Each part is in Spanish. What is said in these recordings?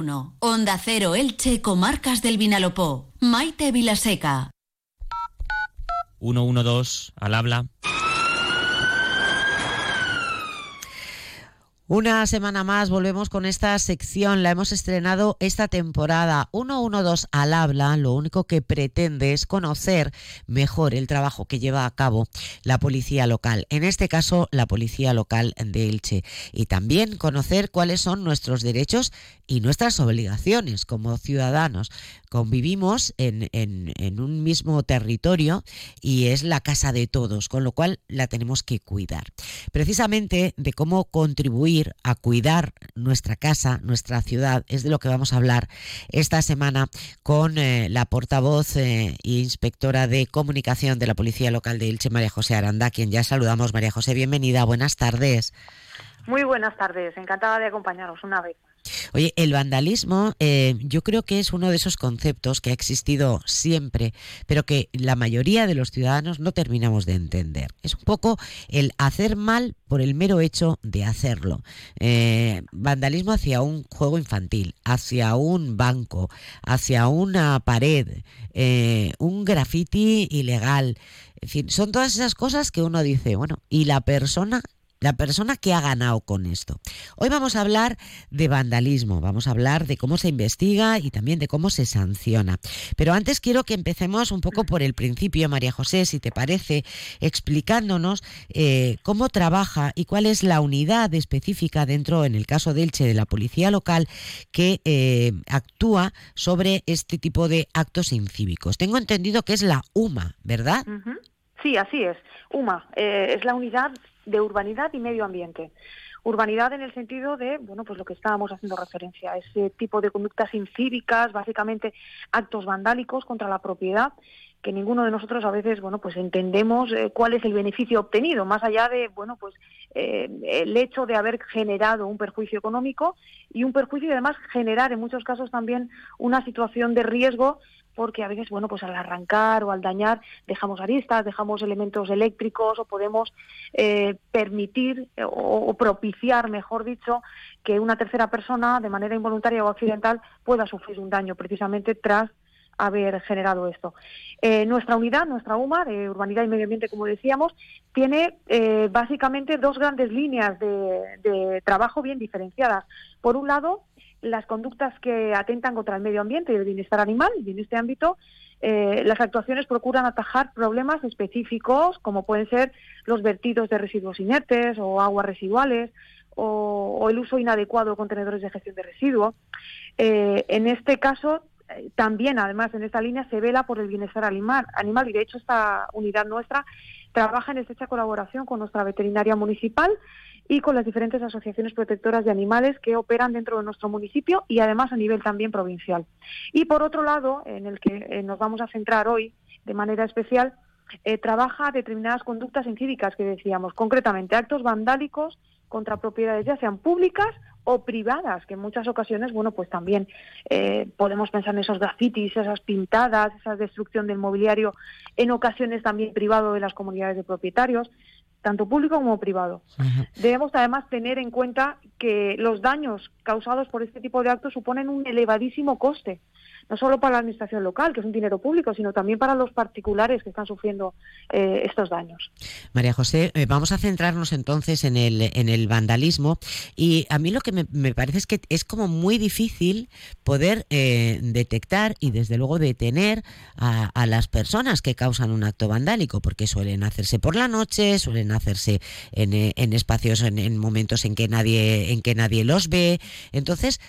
1. Onda Cero Elche, Comarcas del Vinalopó. Maite Vilaseca. 112 al habla. Una semana más volvemos con esta sección, la hemos estrenado esta temporada. 112 al habla, lo único que pretende es conocer mejor el trabajo que lleva a cabo la policía local, en este caso la policía local de Elche, y también conocer cuáles son nuestros derechos y nuestras obligaciones como ciudadanos. Convivimos en, en un mismo territorio y es la casa de todos, con lo cual la tenemos que cuidar. Precisamente de cómo contribuir a cuidar nuestra casa, nuestra ciudad, es de lo que vamos a hablar esta semana con eh, la portavoz e inspectora de comunicación de la Policía Local de Ilche, María José Aranda, quien ya saludamos. María José, bienvenida, buenas tardes. Muy buenas tardes, encantada de acompañaros una vez. Oye, el vandalismo eh, yo creo que es uno de esos conceptos que ha existido siempre, pero que la mayoría de los ciudadanos no terminamos de entender. Es un poco el hacer mal por el mero hecho de hacerlo. Eh, vandalismo hacia un juego infantil, hacia un banco, hacia una pared, eh, un graffiti ilegal. En fin, son todas esas cosas que uno dice, bueno, ¿y la persona la persona que ha ganado con esto. Hoy vamos a hablar de vandalismo, vamos a hablar de cómo se investiga y también de cómo se sanciona. Pero antes quiero que empecemos un poco por el principio, María José, si te parece, explicándonos eh, cómo trabaja y cuál es la unidad específica dentro, en el caso de Elche, de la policía local que eh, actúa sobre este tipo de actos incívicos. Tengo entendido que es la UMA, ¿verdad? Sí, así es. UMA eh, es la unidad de urbanidad y medio ambiente. Urbanidad en el sentido de, bueno, pues lo que estábamos haciendo referencia, ese tipo de conductas incívicas, básicamente actos vandálicos contra la propiedad, que ninguno de nosotros a veces, bueno, pues entendemos eh, cuál es el beneficio obtenido, más allá de, bueno, pues eh, el hecho de haber generado un perjuicio económico y un perjuicio y además generar en muchos casos también una situación de riesgo porque a veces, bueno, pues al arrancar o al dañar dejamos aristas, dejamos elementos eléctricos o podemos eh, permitir eh, o, propiciar, mejor dicho, que una tercera persona de manera involuntaria o accidental pueda sufrir un daño precisamente tras haber generado esto. Eh, nuestra unidad, nuestra UMA, de Urbanidad y Medio Ambiente, como decíamos, tiene básicamente dos grandes líneas de trabajo bien diferenciadas. Por un lado, las conductas que atentan contra el medio ambiente y el bienestar animal, y en este ámbito eh, las actuaciones procuran atajar problemas específicos, como pueden ser los vertidos de residuos inertes o aguas residuales, o, el uso inadecuado de contenedores de gestión de residuos. Eh, en este caso, eh, también, además, en esta línea se vela por el bienestar animal, animal y, de hecho, esta unidad nuestra trabaja en estrecha colaboración con nuestra veterinaria municipal y con las diferentes asociaciones protectoras de animales que operan dentro de nuestro municipio y además a nivel también provincial. Y por otro lado, en el que eh, nos vamos a centrar hoy de manera especial, eh, trabaja determinadas conductas incívicas que decíamos, concretamente actos vandálicos contra propiedades ya sean públicas o privadas, que en muchas ocasiones, bueno, pues también eh, podemos pensar en esos grafitis, esas pintadas, esa destrucción del mobiliario, en ocasiones también privado de las comunidades de propietarios tanto público como privado. Debemos además tener en cuenta que los daños causados por este tipo de actos suponen un elevadísimo coste no solo para la administración local, que es un dinero público, sino también para los particulares que están sufriendo eh, estos daños. María José, eh, vamos a centrarnos entonces en el, en el vandalismo y a mí lo que me, parece es que es como muy difícil poder eh, detectar y desde luego detener a, las personas que causan un acto vandálico, porque suelen hacerse por la noche, suelen hacerse en, en espacios, en, en, momentos en que nadie, en que nadie los ve. Entonces,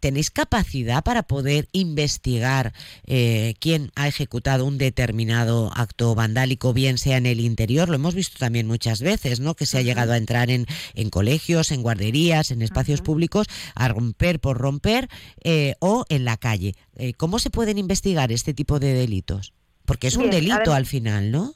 ¿tenéis capacidad para poder investigar investigar eh, quién ha ejecutado un determinado acto vandálico, bien sea en el interior, lo hemos visto también muchas veces, ¿no? Que se ha llegado a entrar en, en colegios, en guarderías, en espacios públicos, a romper por romper eh, o en la calle. Eh, ¿Cómo se pueden investigar este tipo de delitos? Porque es un delito al final, ¿no?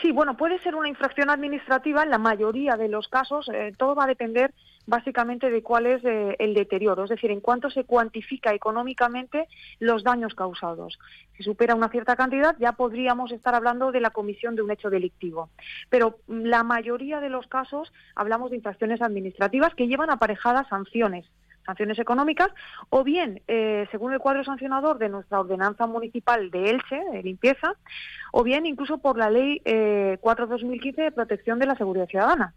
Sí, bueno, puede ser una infracción administrativa en la mayoría de los casos. todo va a depender básicamente de cuál es eh, el deterioro, es decir, en cuánto se cuantifica económicamente los daños causados. Si supera una cierta cantidad, ya podríamos estar hablando de la comisión de un hecho delictivo. Pero la mayoría de los casos hablamos de infracciones administrativas que llevan aparejadas sanciones sanciones económicas, o bien, eh, según el cuadro sancionador de nuestra ordenanza municipal de Elche, de limpieza, o bien incluso por la ley eh, 4-2015 de protección de la seguridad ciudadana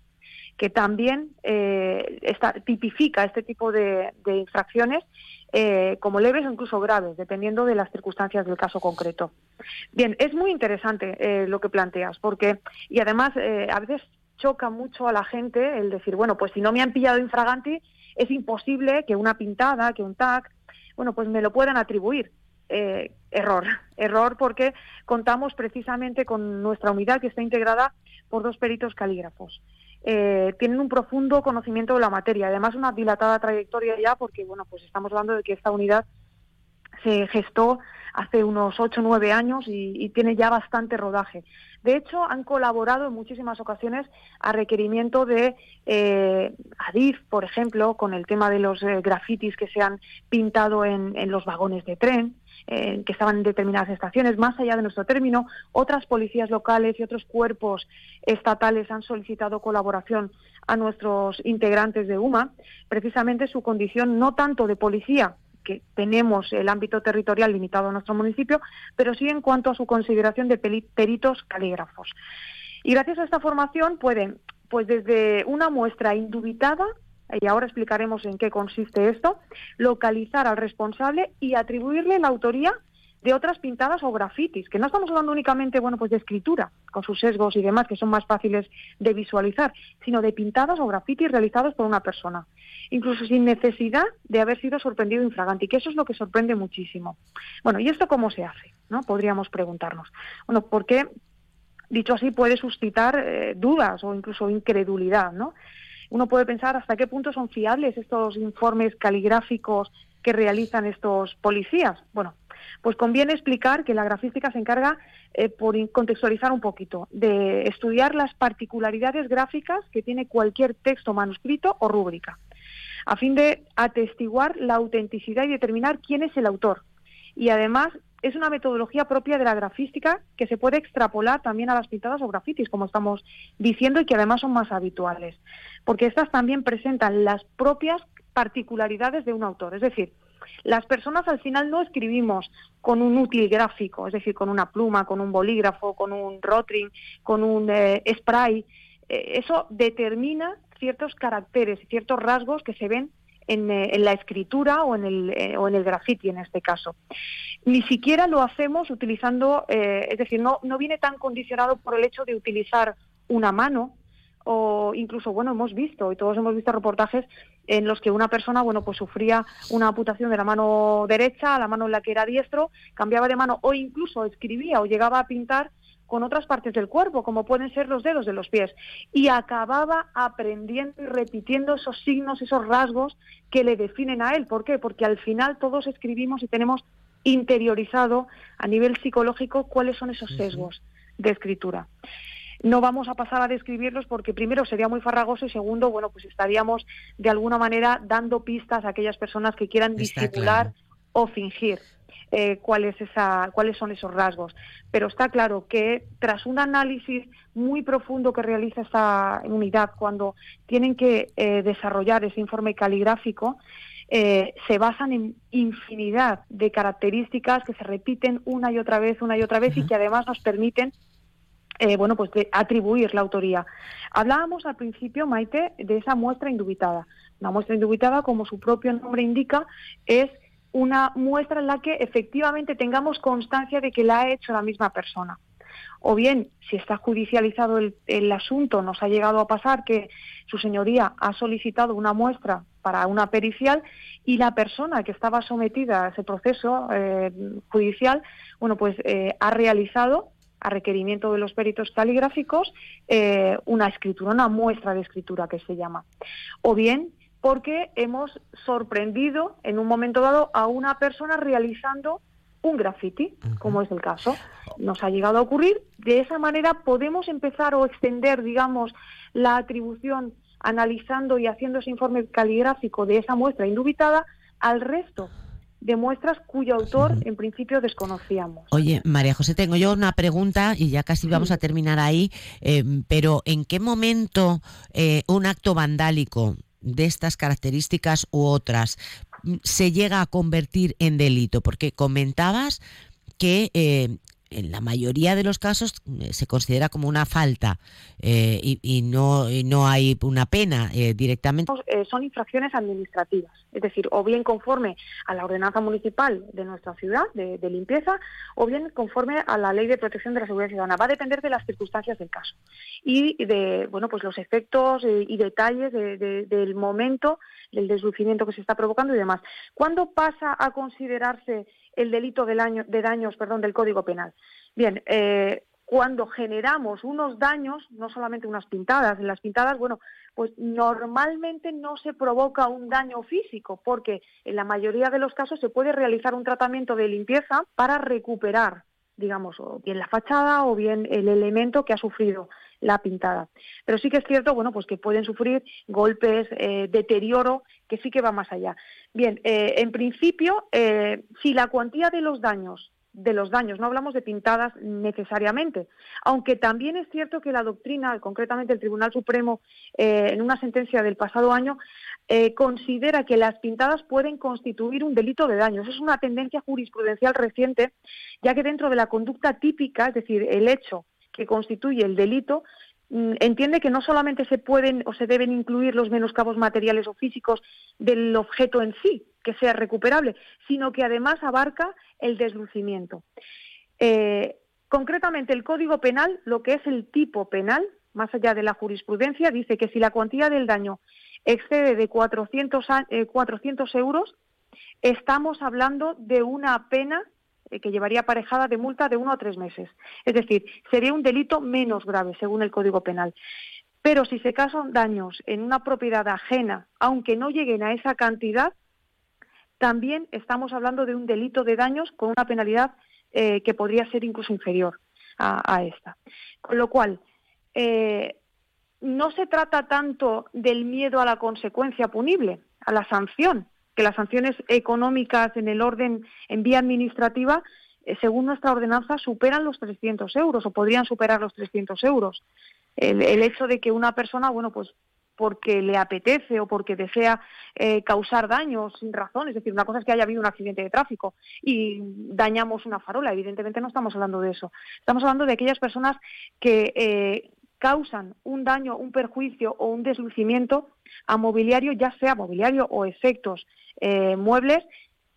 que también eh, tipifica este tipo de, infracciones eh, como leves o incluso graves, dependiendo de las circunstancias del caso concreto. Bien, es muy interesante eh, lo que planteas, porque, y además a veces choca mucho a la gente el decir, bueno, pues si no me han pillado infraganti, es imposible que una pintada, que un tag, bueno, pues me lo puedan atribuir. error, error porque contamos precisamente con nuestra unidad que está integrada por dos peritos calígrafos. Eh, tienen un profundo conocimiento de la materia, además una dilatada trayectoria ya, porque bueno, pues estamos hablando de que esta unidad se gestó hace unos 8 o 9 años y, tiene ya bastante rodaje. De hecho, han colaborado en muchísimas ocasiones a requerimiento de eh, Adif, por ejemplo, con el tema de los eh, grafitis que se han pintado en, los vagones de tren, eh, que estaban en determinadas estaciones. Más allá de nuestro término, otras policías locales y otros cuerpos estatales han solicitado colaboración a nuestros integrantes de UMA, precisamente su condición no tanto de policía, que tenemos el ámbito territorial limitado a nuestro municipio, pero sí en cuanto a su consideración de peritos calígrafos. Y gracias a esta formación pueden, pues desde una muestra indubitada, y ahora explicaremos en qué consiste esto, localizar al responsable y atribuirle la autoría de otras pintadas o grafitis, que no estamos hablando únicamente bueno, pues de escritura, con sus sesgos y demás, que son más fáciles de visualizar, sino de pintadas o grafitis realizados por una persona, incluso sin necesidad de haber sido sorprendido infraganti, que eso es lo que sorprende muchísimo. Bueno, ¿y esto cómo se hace? ¿no? Podríamos preguntarnos. Bueno, porque, dicho así, puede suscitar eh, dudas o incluso incredulidad, ¿no? Uno puede pensar hasta qué punto son fiables estos informes caligráficos que realizan estos policías. Bueno, pues conviene explicar que la grafística se encarga, eh, por contextualizar un poquito, de estudiar las particularidades gráficas que tiene cualquier texto manuscrito o rúbrica, a fin de atestiguar la autenticidad y determinar quién es el autor. Y además es una metodología propia de la grafística que se puede extrapolar también a las pintadas o grafitis, como estamos diciendo, y que además son más habituales, porque estas también presentan las propias particularidades de un autor. Es decir, las personas al final no escribimos con un útil gráfico, es decir, con una pluma, con un bolígrafo, con un rotring, con un eh, spray. Eh, eso determina ciertos caracteres ciertos rasgos que se ven en, eh, la escritura o en el, o en el graffiti en este caso. Ni siquiera lo hacemos utilizando, es decir, no, no viene tan condicionado por el hecho de utilizar una mano, o incluso, bueno, hemos visto, y todos hemos visto reportajes en los que una persona, bueno, pues sufría una amputación de la mano derecha a la mano en la que era diestro, cambiaba de mano o incluso escribía o llegaba a pintar con otras partes del cuerpo, como pueden ser los dedos de los pies, y acababa aprendiendo y repitiendo esos signos, esos rasgos que le definen a él. ¿Por qué? Porque al final todos escribimos y tenemos interiorizado a nivel psicológico cuáles son esos sesgos de escritura. No vamos a pasar a describirlos porque primero sería muy farragoso y segundo, bueno, pues estaríamos de alguna manera dando pistas a aquellas personas que quieran disimular o fingir. Eh, cuál esa, cuáles son esos rasgos. Pero está claro que tras un análisis muy profundo que realiza esta unidad cuando tienen que eh, desarrollar ese informe caligráfico, eh, se basan en infinidad de características que se repiten una y otra vez, una y otra vez y que además nos permiten eh, bueno, pues de atribuir la autoría. Hablábamos al principio, Maite, de esa muestra indubitada. Una muestra indubitada, como su propio nombre indica, es una muestra en la que efectivamente tengamos constancia de que la ha hecho la misma persona. O bien, si está judicializado el, asunto, nos ha llegado a pasar que su señoría ha solicitado una muestra para una pericial y la persona que estaba sometida a ese proceso eh, judicial, bueno, pues eh, ha realizado a requerimiento de los peritos caligráficos, eh, una escritura, una muestra de escritura que se llama. O bien porque hemos sorprendido en un momento dado a una persona realizando un graffiti, como es el caso. Nos ha llegado a ocurrir. De esa manera podemos empezar o extender, digamos, la atribución analizando y haciendo ese informe caligráfico de esa muestra indubitada al resto de muestras cuyo autor en principio desconocíamos. Oye, María José, tengo yo una pregunta y ya casi vamos a terminar ahí, eh, pero ¿en qué momento eh, un acto vandálico de estas características u otras se llega a convertir en delito? Porque comentabas que eh, en la mayoría de los casos eh, se considera como una falta eh, y, no, no hay una pena eh, directamente. son infracciones administrativas, es decir, o bien conforme a la ordenanza municipal de nuestra ciudad de, limpieza, o bien conforme a la ley de protección de la seguridad ciudadana. Va a depender de las circunstancias del caso y de bueno pues los efectos y detalles del momento del deslucimiento que se está provocando y demás. ¿Cuándo pasa a considerarse el delito de daños perdón, del Código Penal. Bien, eh, cuando generamos unos daños, no solamente unas pintadas, en las pintadas, bueno, pues normalmente no se provoca un daño físico, porque en la mayoría de los casos se puede realizar un tratamiento de limpieza para recuperar, digamos, o bien la fachada o bien el elemento que ha sufrido la pintada. Pero sí que es cierto, bueno, pues que pueden sufrir golpes, eh, deterioro, que sí que va más allá. Bien, eh, en principio, eh, si la cuantía de los daños de los daños, no hablamos de pintadas necesariamente, aunque también es cierto que la doctrina, concretamente el Tribunal Supremo, en una sentencia del pasado año, considera que las pintadas pueden constituir un delito de daños. Es una tendencia jurisprudencial reciente, ya que dentro de la conducta típica, es decir, el hecho que constituye el delito, mm, entiende que no solamente se pueden o se deben incluir los menoscabos materiales o físicos del objeto en sí, que sea recuperable, sino que además abarca el deslucimiento. Eh, concretamente, el Código Penal, lo que es el tipo penal, más allá de la jurisprudencia, dice que si la cuantía del daño excede de 400, 400 eh, euros, estamos hablando de una pena eh, que llevaría aparejada de multa de uno a tres meses. Es decir, sería un delito menos grave, según el Código Penal. Pero si se causan daños en una propiedad ajena, aunque no lleguen a esa cantidad, también estamos hablando de un delito de daños con una penalidad eh, que podría ser incluso inferior a, esta. Con lo cual, no se trata tanto del miedo a la consecuencia punible, a la sanción, que las sanciones económicas en el orden en vía administrativa, eh, según nuestra ordenanza, superan los 300 euros o podrían superar los 300 euros. El, hecho de que una persona, bueno, pues porque le apetece o porque desea eh, causar daño sin razón. Es decir, una cosa es que haya habido un accidente de tráfico y dañamos una farola. Evidentemente no estamos hablando de eso. Estamos hablando de aquellas personas que eh, causan un daño, un perjuicio o un deslucimiento a mobiliario, ya sea mobiliario o efectos eh, muebles,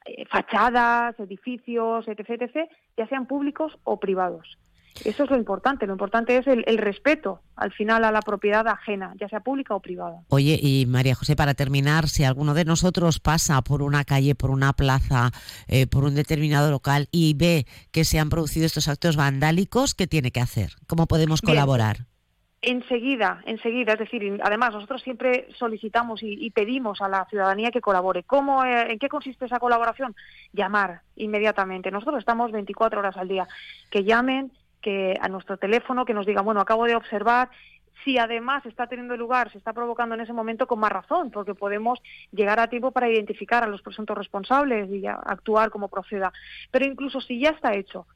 eh, fachadas, edificios, etc., etc., ya sean públicos o privados. Eso es lo importante. Lo importante es el, respeto al final a la propiedad ajena, ya sea pública o privada. Oye, y María José, para terminar, si alguno de nosotros pasa por una calle, por una plaza, eh, por un determinado local y ve que se han producido estos actos vandálicos, ¿qué tiene que hacer? ¿Cómo podemos colaborar? Enseguida, enseguida, es decir, además nosotros siempre solicitamos y, pedimos a la ciudadanía que colabore. ¿Cómo, eh, ¿En qué consiste esa colaboración? Llamar inmediatamente. Nosotros estamos 24 horas al día. Que llamen, que a nuestro teléfono, que nos digan, bueno, acabo de observar si además está teniendo lugar, se está provocando en ese momento con más razón, porque podemos llegar a tiempo para identificar a los presuntos responsables y actuar como proceda. Pero incluso si ya está hecho,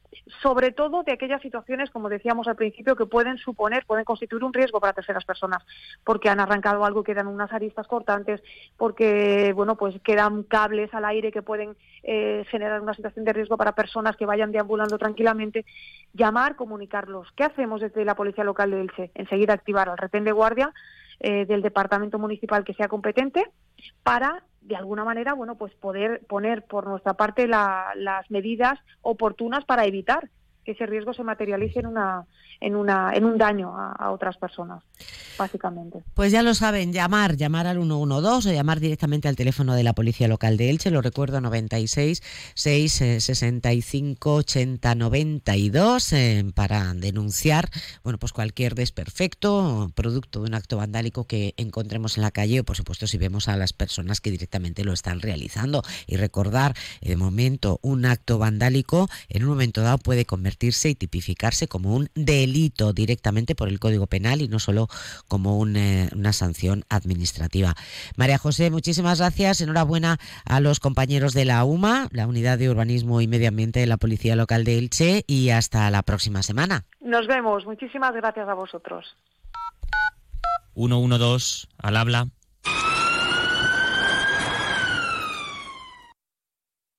sobre todo de aquellas situaciones, como decíamos al principio, que pueden suponer, pueden constituir un riesgo para terceras personas, porque han arrancado algo, quedan unas aristas cortantes, porque bueno, pues quedan cables al aire que pueden eh, generar una situación de riesgo para personas que vayan deambulando tranquilamente. Llamar, comunicarlos. ¿Qué hacemos desde la Policía Local de Elche? Enseguida activar al retén de guardia eh, del departamento municipal que sea competente para de alguna manera bueno pues poder poner por nuestra parte las medidas oportunas para evitar que ese riesgo se materialice en una en una en un daño a, otras personas básicamente. Pues ya lo saben llamar llamar al 112 o llamar directamente al teléfono de la policía local de Elche lo recuerdo 96 6 65 80 92 para denunciar bueno pues cualquier desperfecto producto de un acto vandálico que encontremos en la calle o por supuesto si vemos a las personas que directamente lo están realizando. Y recordar de momento un acto vandálico en un momento dado puede convertirse y tipificarse como un delito directamente por el Código Penal y no solo como eh, una sanción administrativa. María José, muchísimas gracias. Enhorabuena a los compañeros de la UMA, la Unidad de Urbanismo y Medio Ambiente de la Policía Local de Elche, y hasta la próxima semana. Nos vemos. Muchísimas gracias a vosotros. 112 al habla